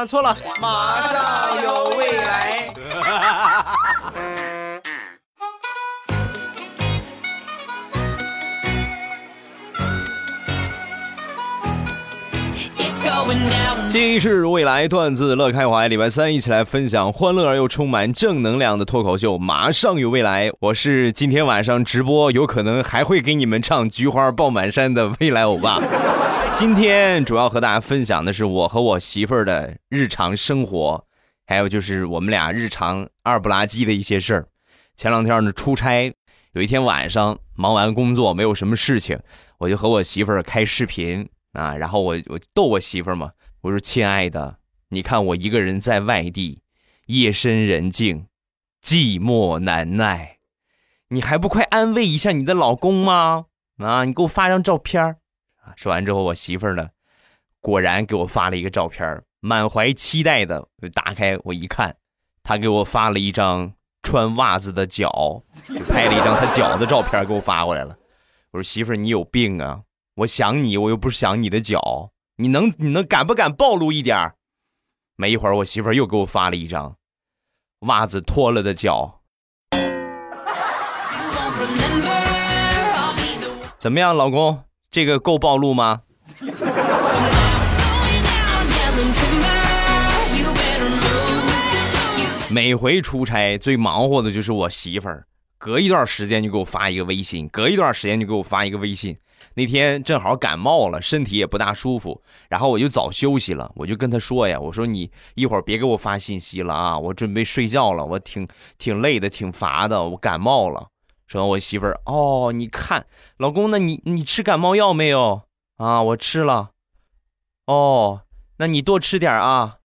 啊，错了，马上有未来。今日未来段子乐开怀，礼拜三一起来分享欢乐而又充满正能量的脱口秀。马上有未来，我是今天晚上直播有可能还会给你们唱《菊花爆满山》的未来欧巴。今天主要和大家分享的是我和我媳妇儿的日常生活，还有就是我们俩日常二不拉几的一些事儿。前两天呢出差，有一天晚上忙完工作没有什么事情，我就和我媳妇儿开视频。啊，然后我我逗我媳妇儿嘛，我说亲爱的，你看我一个人在外地，夜深人静，寂寞难耐，你还不快安慰一下你的老公吗？啊，你给我发张照片啊！说完之后，我媳妇儿呢，果然给我发了一个照片满怀期待的打开我一看，她给我发了一张穿袜子的脚，就拍了一张她脚的照片给我发过来了。我说媳妇儿，你有病啊！我想你，我又不是想你的脚，你能你能敢不敢暴露一点没一会儿，我媳妇儿又给我发了一张袜子脱了的脚，怎么样，老公，这个够暴露吗？每回出差最忙活的就是我媳妇儿，隔一段时间就给我发一个微信，隔一段时间就给我发一个微信。那天正好感冒了，身体也不大舒服，然后我就早休息了。我就跟她说呀：“我说你一会儿别给我发信息了啊，我准备睡觉了。我挺挺累的，挺乏的，我感冒了。”说，我媳妇儿哦，你看，老公，那你你吃感冒药没有啊？我吃了。哦，那你多吃点啊。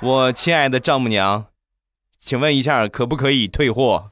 我亲爱的丈母娘，请问一下，可不可以退货？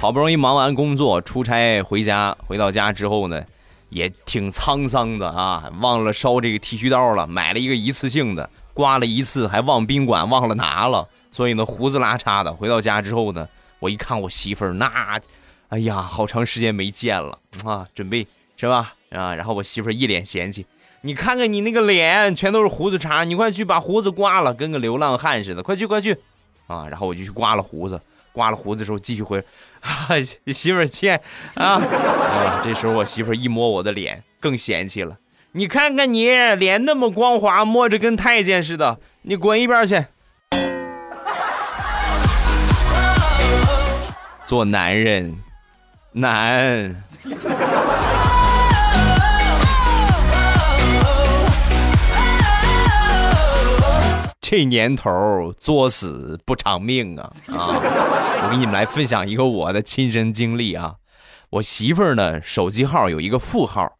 好不容易忙完工作，出差回家，回到家之后呢，也挺沧桑的啊，忘了烧这个剃须刀了，买了一个一次性的，刮了一次还忘宾馆忘了拿了，所以呢胡子拉碴的。回到家之后呢，我一看我媳妇儿那，哎呀，好长时间没见了啊，准备是吧啊？然后我媳妇儿一脸嫌弃。你看看你那个脸，全都是胡子茬，你快去把胡子刮了，跟个流浪汉似的，快去快去，啊！然后我就去刮了胡子，刮了胡子之后继续回，媳妇儿亲，啊！这时候我媳妇儿一摸我的脸，更嫌弃了，你看看你脸那么光滑，摸着跟太监似的，你滚一边去。做男人难。这年头作死不偿命啊 啊！我给你们来分享一个我的亲身经历啊。我媳妇儿呢，手机号有一个副号，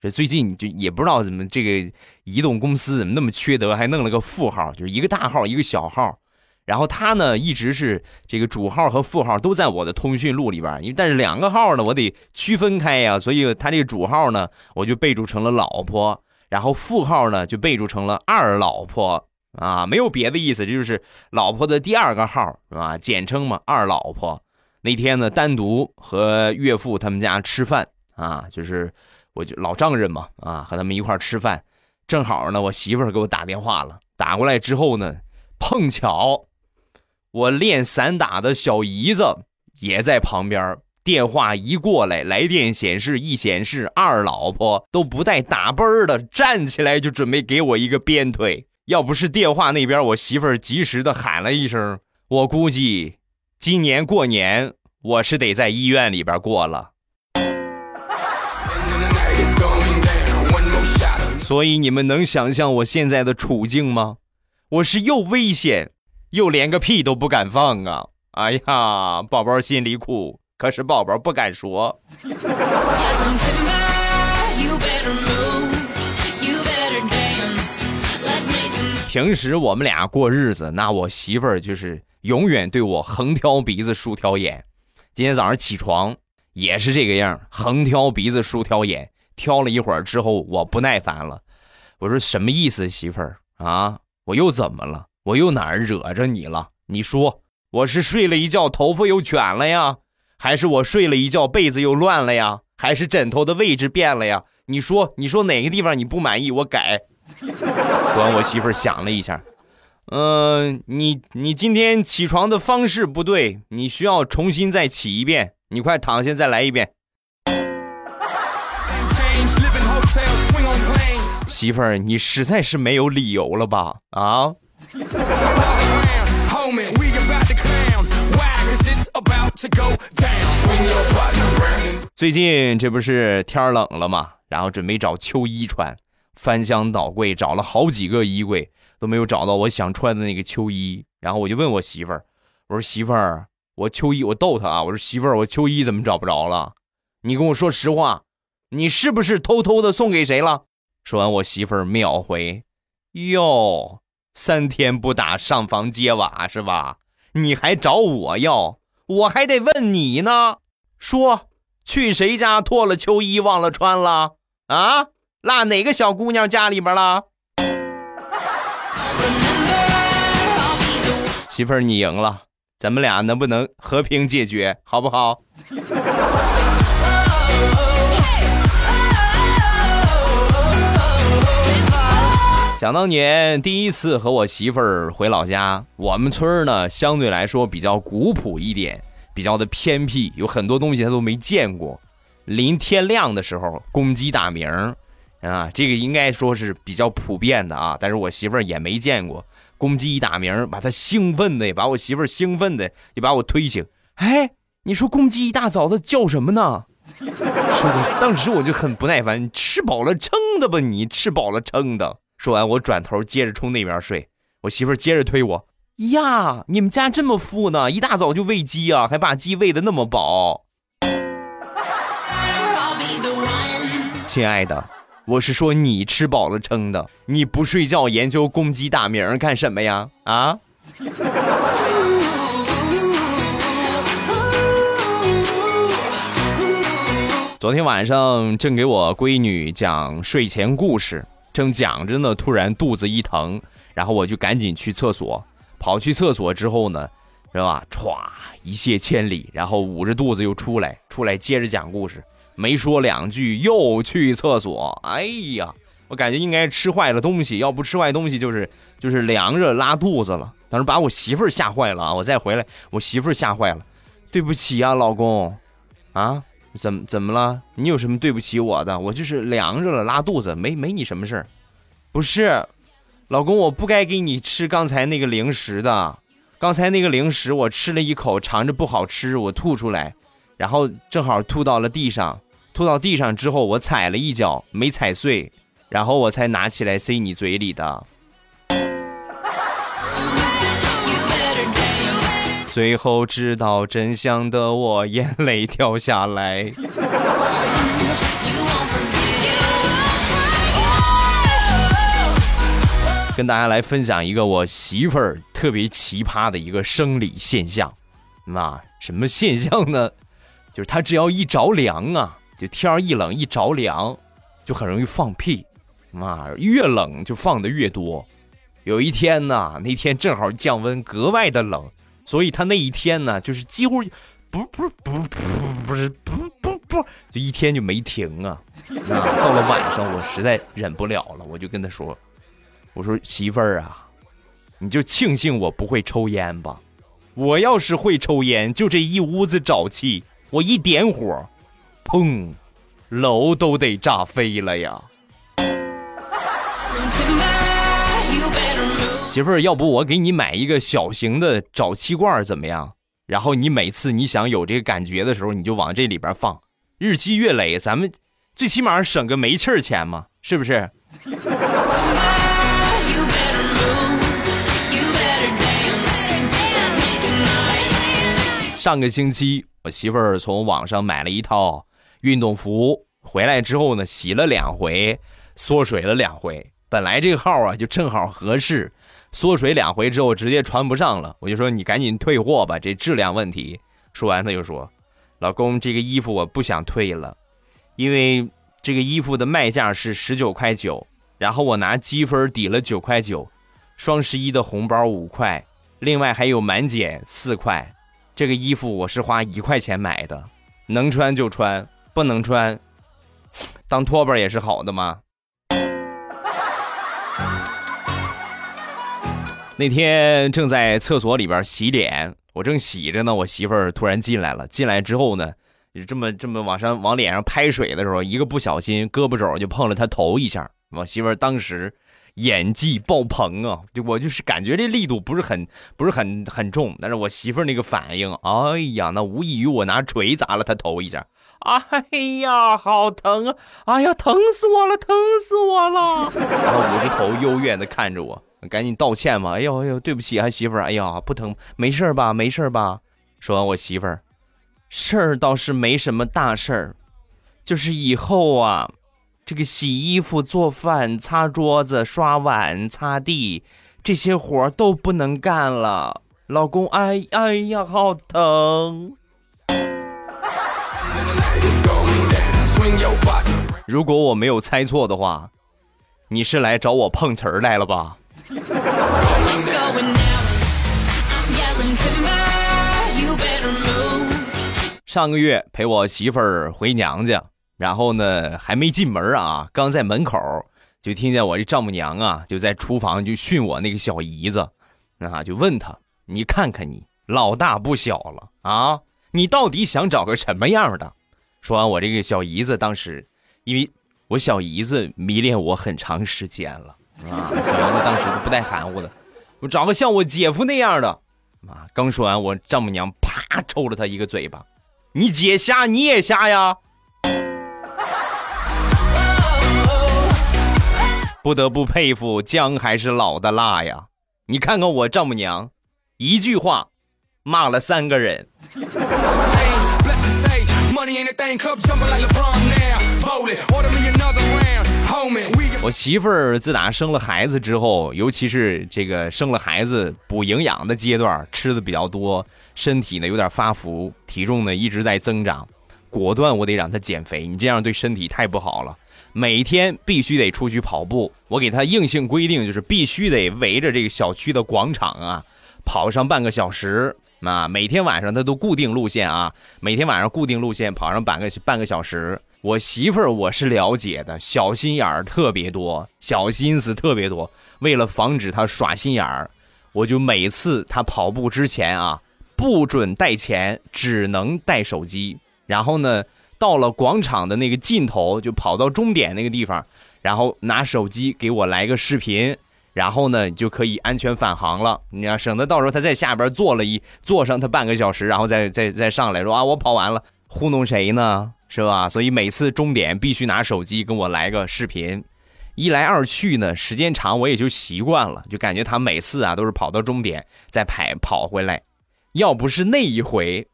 这最近就也不知道怎么这个移动公司怎么那么缺德，还弄了个副号，就是一个大号一个小号。然后她呢，一直是这个主号和副号都在我的通讯录里边，因为但是两个号呢，我得区分开呀，所以她这个主号呢，我就备注成了老婆，然后副号呢就备注成了二老婆。啊，没有别的意思，这就是老婆的第二个号，是吧？简称嘛，二老婆。那天呢，单独和岳父他们家吃饭啊，就是我就老丈人嘛，啊，和他们一块吃饭。正好呢，我媳妇给我打电话了，打过来之后呢，碰巧我练散打的小姨子也在旁边。电话一过来，来电显示一显示，二老婆都不带打啵儿的，站起来就准备给我一个鞭腿。要不是电话那边我媳妇儿及时的喊了一声，我估计今年过年我是得在医院里边过了。所以你们能想象我现在的处境吗？我是又危险，又连个屁都不敢放啊！哎呀，宝宝心里苦，可是宝宝不敢说。平时我们俩过日子，那我媳妇儿就是永远对我横挑鼻子竖挑眼。今天早上起床也是这个样，横挑鼻子竖挑眼。挑了一会儿之后，我不耐烦了，我说什么意思，媳妇儿啊？我又怎么了？我又哪儿惹着你了？你说我是睡了一觉头发又卷了呀，还是我睡了一觉被子又乱了呀？还是枕头的位置变了呀？你说，你说哪个地方你不满意，我改。说完，我媳妇儿想了一下，嗯，你你今天起床的方式不对，你需要重新再起一遍。你快躺下，再来一遍。媳妇儿，你实在是没有理由了吧？啊？最近这不是天冷了吗？然后准备找秋衣穿，翻箱倒柜找了好几个衣柜，都没有找到我想穿的那个秋衣。然后我就问我媳妇儿，我说媳妇儿，我秋衣我逗她啊，我说媳妇儿，我秋衣怎么找不着了？你跟我说实话，你是不是偷偷的送给谁了？说完，我媳妇儿秒回，哟，三天不打上房揭瓦是吧？你还找我要？我还得问你呢，说去谁家脱了秋衣忘了穿了啊？落哪个小姑娘家里边了？媳妇儿，你赢了，咱们俩能不能和平解决，好不好？想当年第一次和我媳妇儿回老家，我们村儿呢相对来说比较古朴一点，比较的偏僻，有很多东西她都没见过。临天亮的时候，公鸡打鸣啊，这个应该说是比较普遍的啊。但是我媳妇儿也没见过，公鸡一打鸣，把她兴奋的，把我媳妇儿兴奋的，就把我推醒。哎，你说公鸡一大早的叫什么呢？当时我就很不耐烦，吃饱了撑的吧？你吃饱了撑的。说完，我转头接着冲那边睡。我媳妇儿接着推我呀，你们家这么富呢？一大早就喂鸡啊，还把鸡喂的那么饱。亲爱的，我是说你吃饱了撑的，你不睡觉研究公鸡打鸣干什么呀？啊？昨天晚上正给我闺女讲睡前故事。正讲着呢，突然肚子一疼，然后我就赶紧去厕所。跑去厕所之后呢，是吧？歘，一泻千里，然后捂着肚子又出来，出来接着讲故事。没说两句又去厕所。哎呀，我感觉应该吃坏了东西，要不吃坏东西就是就是凉着拉肚子了。当时把我媳妇儿吓坏了啊！我再回来，我媳妇儿吓坏了。对不起啊，老公，啊。怎么怎么了？你有什么对不起我的？我就是凉着了，拉肚子，没没你什么事儿。不是，老公，我不该给你吃刚才那个零食的。刚才那个零食我吃了一口，尝着不好吃，我吐出来，然后正好吐到了地上。吐到地上之后，我踩了一脚，没踩碎，然后我才拿起来塞你嘴里的。最后知道真相的我，眼泪掉下来。跟大家来分享一个我媳妇儿特别奇葩的一个生理现象，那什么现象呢？就是她只要一着凉啊，就天儿一冷一着凉，就很容易放屁，妈，越冷就放的越多。有一天呢，那天正好降温，格外的冷。所以他那一天呢，就是几乎不不不不不是不不不，就一天就没停啊。到了晚上，我实在忍不了了，我就跟他说：“我说媳妇儿啊，你就庆幸我不会抽烟吧。我要是会抽烟，就这一屋子沼气，我一点火，砰，楼都得炸飞了呀。”媳妇儿，要不我给你买一个小型的沼气罐怎么样？然后你每次你想有这个感觉的时候，你就往这里边放，日积月累，咱们最起码省个煤气钱嘛，是不是？上个星期，我媳妇儿从网上买了一套运动服，回来之后呢，洗了两回，缩水了两回。本来这个号啊，就正好合适。缩水两回之后，直接穿不上了。我就说你赶紧退货吧，这质量问题。说完他就说：“老公，这个衣服我不想退了，因为这个衣服的卖价是十九块九，然后我拿积分抵了九块九，双十一的红包五块，另外还有满减四块，这个衣服我是花一块钱买的，能穿就穿，不能穿，当拖把也是好的嘛。那天正在厕所里边洗脸，我正洗着呢，我媳妇儿突然进来了。进来之后呢，就这么这么往上往脸上拍水的时候，一个不小心胳膊肘就碰了她头一下。我媳妇儿当时演技爆棚啊！就我就是感觉这力度不是很不是很很重，但是我媳妇儿那个反应，哎呀，那无异于我拿锤砸了她头一下。哎呀，好疼啊！哎呀，疼死我了，疼死我了！然后捂着头幽怨的看着我。赶紧道歉嘛！哎呦哎呦，对不起啊，媳妇儿！哎呀，不疼，没事吧？没事吧？说完，我媳妇儿，事儿倒是没什么大事儿，就是以后啊，这个洗衣服、做饭、擦桌子、刷碗、擦地这些活儿都不能干了。老公，哎哎呀，好疼！如果我没有猜错的话，你是来找我碰瓷儿来了吧？上个月陪我媳妇儿回娘家，然后呢还没进门啊，刚在门口就听见我这丈母娘啊就在厨房就训我那个小姨子，啊就问她，你看看你老大不小了啊，你到底想找个什么样的？说完我这个小姨子当时，因为我小姨子迷恋我很长时间了。啊！小姨子当时都不带含糊的，我找个像我姐夫那样的。妈，刚说完，我丈母娘啪抽了他一个嘴巴。你姐瞎，你也瞎呀！不得不佩服姜还是老的辣呀！你看看我丈母娘，一句话骂了三个人。我媳妇儿自打生了孩子之后，尤其是这个生了孩子补营养的阶段，吃的比较多，身体呢有点发福，体重呢一直在增长。果断，我得让她减肥，你这样对身体太不好了。每天必须得出去跑步，我给她硬性规定就是必须得围着这个小区的广场啊跑上半个小时啊。每天晚上他都固定路线啊，每天晚上固定路线跑上半个半个小时。我媳妇儿我是了解的，小心眼儿特别多，小心思特别多。为了防止她耍心眼儿，我就每次她跑步之前啊，不准带钱，只能带手机。然后呢，到了广场的那个尽头，就跑到终点那个地方，然后拿手机给我来个视频，然后呢你就可以安全返航了。你要省得到时候他在下边坐了一坐上他半个小时，然后再再再上来说啊，我跑完了，糊弄谁呢？是吧？所以每次终点必须拿手机跟我来个视频，一来二去呢，时间长我也就习惯了，就感觉他每次啊都是跑到终点再跑跑回来。要不是那一回，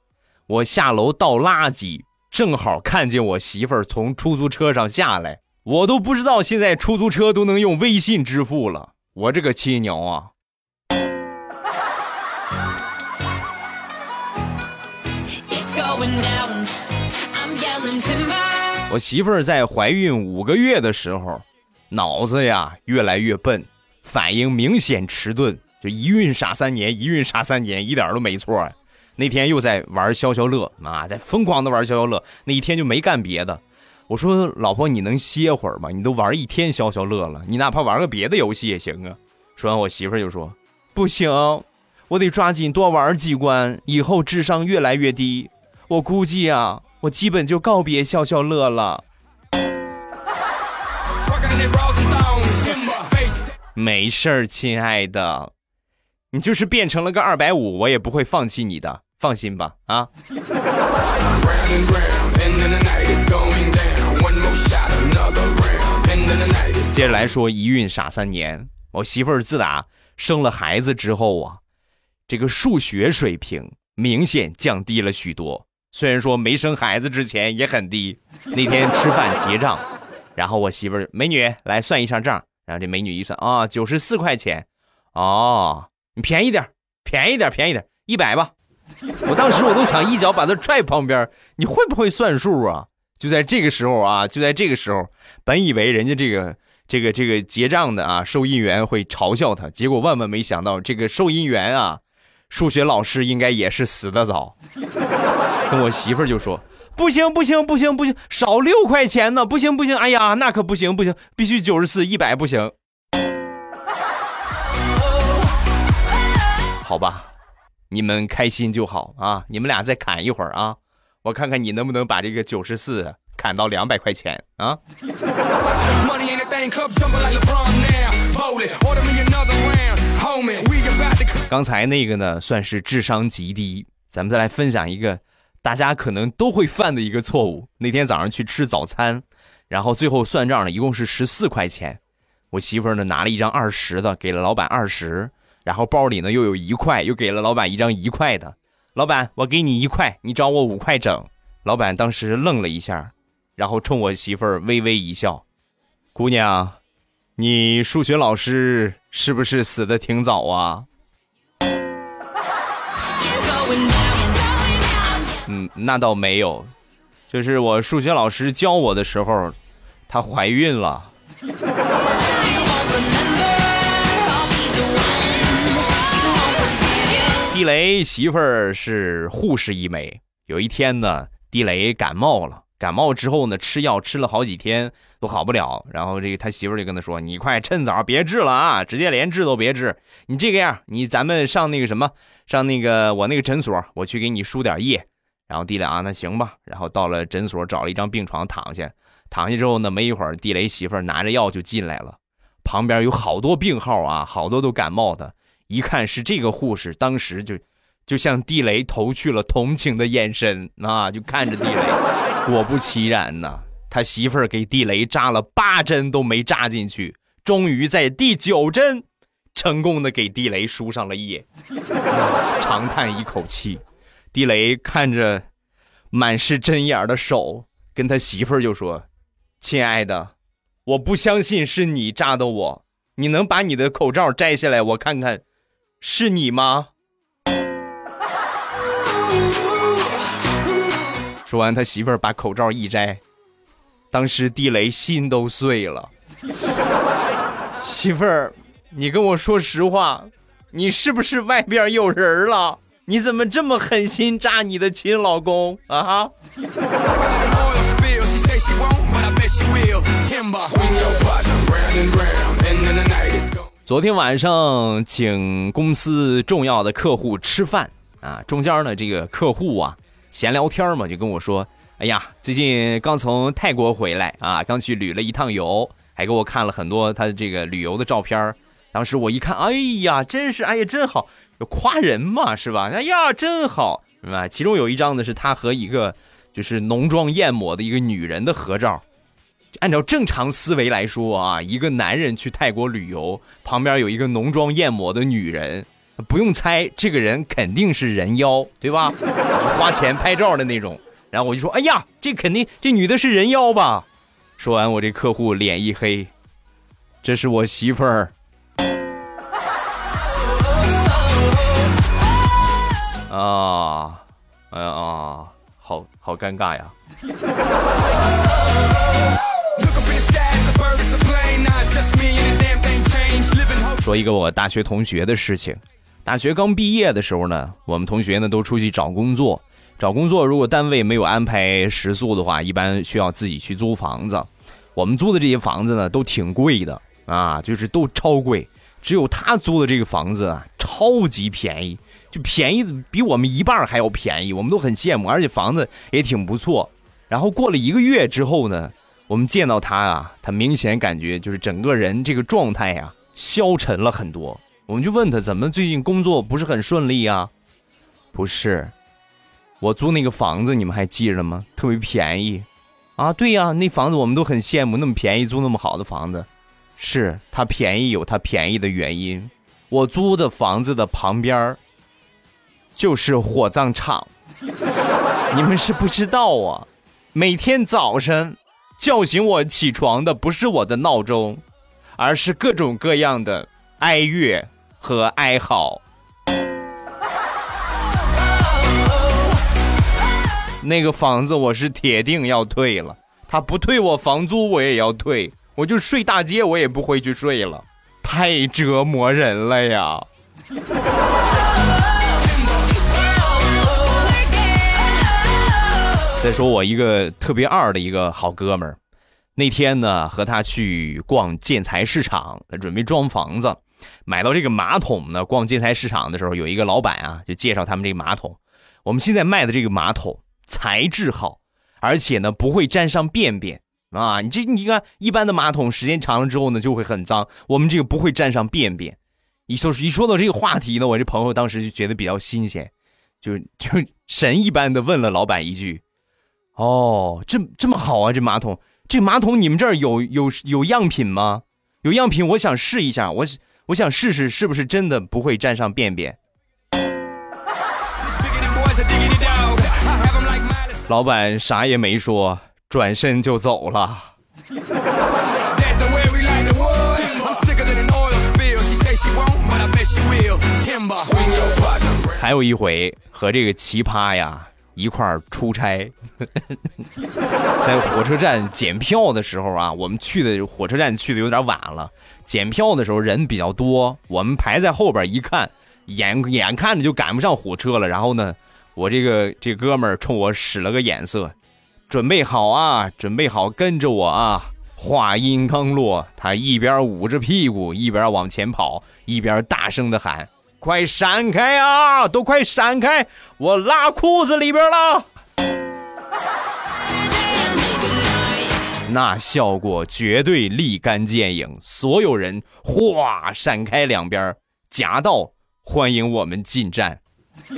我下楼倒垃圾，正好看见我媳妇儿从出租车上下来，我都不知道现在出租车都能用微信支付了。我这个亲娘啊！我媳妇儿在怀孕五个月的时候，脑子呀越来越笨，反应明显迟钝，就一孕傻三年，一孕傻三年，一点都没错。那天又在玩消消乐，啊，在疯狂的玩消消乐，那一天就没干别的。我说老婆，你能歇会儿吗？你都玩一天消消乐了，你哪怕玩个别的游戏也行啊。说完，我媳妇儿就说：“不行，我得抓紧多玩几关，以后智商越来越低。我估计啊。”我基本就告别消消乐了。没事儿，亲爱的，你就是变成了个二百五，我也不会放弃你的，放心吧，啊。接着来说，一孕傻三年，我媳妇儿自打生了孩子之后啊，这个数学水平明显降低了许多。虽然说没生孩子之前也很低，那天吃饭结账，然后我媳妇儿美女来算一下账，然后这美女一算啊，九十四块钱，哦，你便宜点，便宜点，便宜点，一百吧。我当时我都想一脚把她踹旁边，你会不会算数啊？就在这个时候啊，就在这个时候，本以为人家这个这个这个结账的啊收银员会嘲笑他，结果万万没想到，这个收银员啊数学老师应该也是死的早。跟我媳妇就说：“不行不行不行不行，少六块钱呢，不行不行，哎呀，那可不行不行，必须九十四一百不行。”好吧，你们开心就好啊！你们俩再砍一会儿啊，我看看你能不能把这个九十四砍到两百块钱啊！刚才那个呢，算是智商极低。咱们再来分享一个大家可能都会犯的一个错误。那天早上去吃早餐，然后最后算账了，一共是十四块钱。我媳妇儿呢拿了一张二十的，给了老板二十。然后包里呢又有一块，又给了老板一张一块的。老板，我给你一块，你找我五块整。老板当时愣了一下，然后冲我媳妇儿微微一笑：“姑娘，你数学老师是不是死的挺早啊？”嗯，那倒没有，就是我数学老师教我的时候，她怀孕了。地雷媳妇儿是护士一枚。有一天呢，地雷感冒了，感冒之后呢，吃药吃了好几天都好不了。然后这个他媳妇儿就跟他说：“你快趁早别治了啊，直接连治都别治。你这个样，你咱们上那个什么，上那个我那个诊所，我去给你输点液。”然后地雷啊，那行吧。然后到了诊所，找了一张病床躺下。躺下之后呢，没一会儿，地雷媳妇儿拿着药就进来了。旁边有好多病号啊，好多都感冒的。一看是这个护士，当时就就向地雷投去了同情的眼神啊，就看着地雷。果不其然呢，他媳妇儿给地雷扎了八针都没扎进去，终于在第九针成功的给地雷输上了液，长叹一口气。地雷看着满是针眼的手，跟他媳妇儿就说：“亲爱的，我不相信是你扎的我，你能把你的口罩摘下来，我看看。”是你吗？说完，他媳妇儿把口罩一摘，当时地雷心都碎了。媳妇儿，你跟我说实话，你是不是外边有人了？你怎么这么狠心扎你的亲老公啊？昨天晚上请公司重要的客户吃饭啊，中间呢这个客户啊闲聊天嘛，就跟我说：“哎呀，最近刚从泰国回来啊，刚去旅了一趟游，还给我看了很多他的这个旅游的照片。当时我一看，哎呀，真是，哎呀，真好，夸人嘛，是吧？哎呀，真好，是吧？其中有一张呢是他和一个就是浓妆艳抹的一个女人的合照。”按照正常思维来说啊，一个男人去泰国旅游，旁边有一个浓妆艳抹的女人，不用猜，这个人肯定是人妖，对吧？花钱拍照的那种。然后我就说：“哎呀，这肯定这女的是人妖吧？”说完，我这客户脸一黑，这是我媳妇儿。啊，哎呀啊，好好尴尬呀。说一个我大学同学的事情。大学刚毕业的时候呢，我们同学呢都出去找工作。找工作如果单位没有安排食宿的话，一般需要自己去租房子。我们租的这些房子呢都挺贵的啊，就是都超贵。只有他租的这个房子啊，超级便宜，就便宜的比我们一半还要便宜，我们都很羡慕。而且房子也挺不错。然后过了一个月之后呢。我们见到他啊，他明显感觉就是整个人这个状态呀消沉了很多。我们就问他怎么最近工作不是很顺利啊？不是，我租那个房子你们还记着吗？特别便宜，啊，对呀，那房子我们都很羡慕，那么便宜租那么好的房子，是它便宜有它便宜的原因。我租的房子的旁边就是火葬场，你们是不知道啊，每天早晨。叫醒我起床的不是我的闹钟，而是各种各样的哀乐和哀嚎。那个房子我是铁定要退了，他不退我房租我也要退，我就睡大街我也不会去睡了，太折磨人了呀。再说我一个特别二的一个好哥们儿，那天呢和他去逛建材市场，准备装房子，买到这个马桶呢。逛建材市场的时候，有一个老板啊就介绍他们这个马桶。我们现在卖的这个马桶材质好，而且呢不会沾上便便啊。你这你看一般的马桶时间长了之后呢就会很脏，我们这个不会沾上便便。一说一说到这个话题呢，我这朋友当时就觉得比较新鲜，就就神一般的问了老板一句。哦，这这么好啊！这马桶，这马桶你们这儿有有有样品吗？有样品，我想试一下，我我想试试是不是真的不会沾上便便。老板啥也没说，转身就走了。还有一回和这个奇葩呀。一块儿出差，在火车站检票的时候啊，我们去的火车站去的有点晚了。检票的时候人比较多，我们排在后边一看，眼眼看着就赶不上火车了。然后呢，我这个这哥们儿冲我使了个眼色，准备好啊，准备好跟着我啊。话音刚落，他一边捂着屁股，一边往前跑，一边大声的喊。快闪开啊！都快闪开！我拉裤子里边了。那效果绝对立竿见影，所有人哗闪开两边，夹道欢迎我们进站。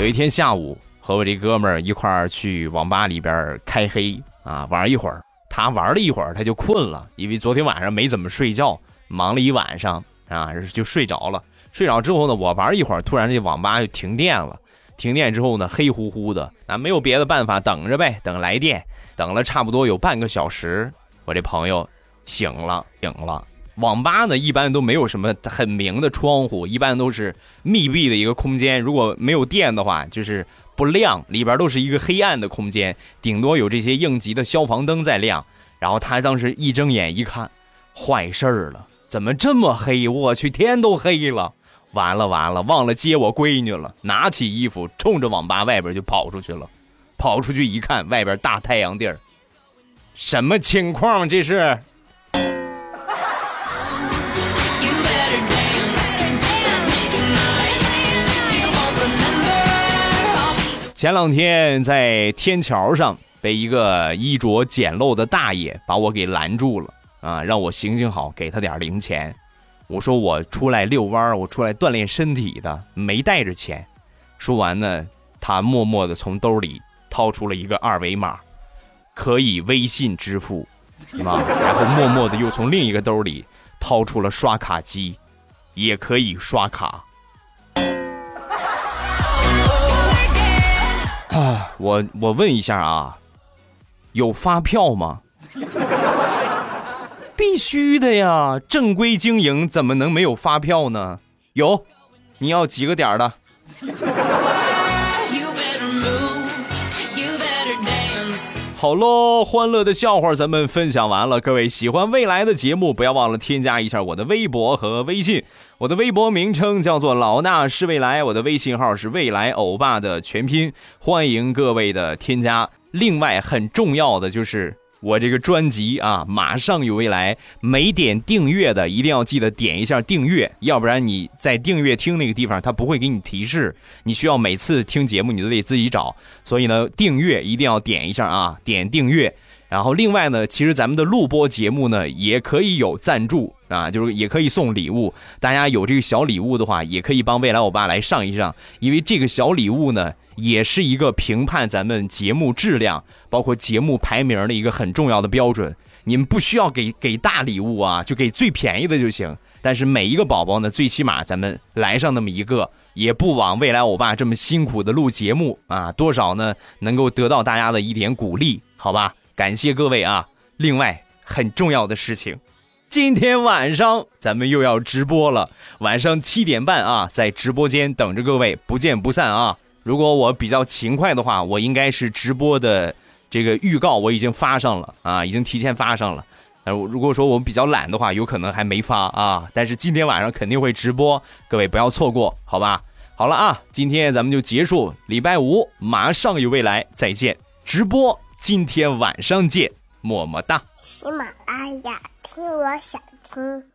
有一天下午，和我这哥们儿一块儿去网吧里边开黑啊，玩一会儿。他玩了一会儿，他就困了，因为昨天晚上没怎么睡觉，忙了一晚上啊，就睡着了。睡着之后呢，我玩一会儿，突然这网吧就停电了。停电之后呢，黑乎乎的，那没有别的办法，等着呗，等来电。等了差不多有半个小时，我这朋友醒了，醒了。网吧呢，一般都没有什么很明的窗户，一般都是密闭的一个空间。如果没有电的话，就是。不亮，里边都是一个黑暗的空间，顶多有这些应急的消防灯在亮。然后他当时一睁眼一看，坏事儿了，怎么这么黑？我去，天都黑了，完了完了，忘了接我闺女了。拿起衣服，冲着网吧外边就跑出去了。跑出去一看，外边大太阳地儿，什么情况？这是？前两天在天桥上被一个衣着简陋的大爷把我给拦住了啊，让我行行好，给他点零钱。我说我出来遛弯儿我出来锻炼身体的，没带着钱。说完呢，他默默的从兜里掏出了一个二维码，可以微信支付，啊，然后默默的又从另一个兜里掏出了刷卡机，也可以刷卡。我我问一下啊，有发票吗？必须的呀，正规经营怎么能没有发票呢？有，你要几个点的？好喽，欢乐的笑话咱们分享完了。各位喜欢未来的节目，不要忘了添加一下我的微博和微信。我的微博名称叫做老衲是未来，我的微信号是未来欧巴的全拼，欢迎各位的添加。另外，很重要的就是。我这个专辑啊，马上有未来，没点订阅的一定要记得点一下订阅，要不然你在订阅听那个地方，它不会给你提示，你需要每次听节目你都得自己找，所以呢，订阅一定要点一下啊，点订阅。然后另外呢，其实咱们的录播节目呢，也可以有赞助啊，就是也可以送礼物，大家有这个小礼物的话，也可以帮未来欧巴来上一上，因为这个小礼物呢。也是一个评判咱们节目质量，包括节目排名的一个很重要的标准。你们不需要给给大礼物啊，就给最便宜的就行。但是每一个宝宝呢，最起码咱们来上那么一个，也不枉未来欧巴这么辛苦的录节目啊，多少呢能够得到大家的一点鼓励，好吧？感谢各位啊！另外很重要的事情，今天晚上咱们又要直播了，晚上七点半啊，在直播间等着各位，不见不散啊！如果我比较勤快的话，我应该是直播的这个预告我已经发上了啊，已经提前发上了。呃，如果说我们比较懒的话，有可能还没发啊。但是今天晚上肯定会直播，各位不要错过，好吧？好了啊，今天咱们就结束，礼拜五马上有未来，再见，直播今天晚上见，么么哒。喜马拉雅，听我想听。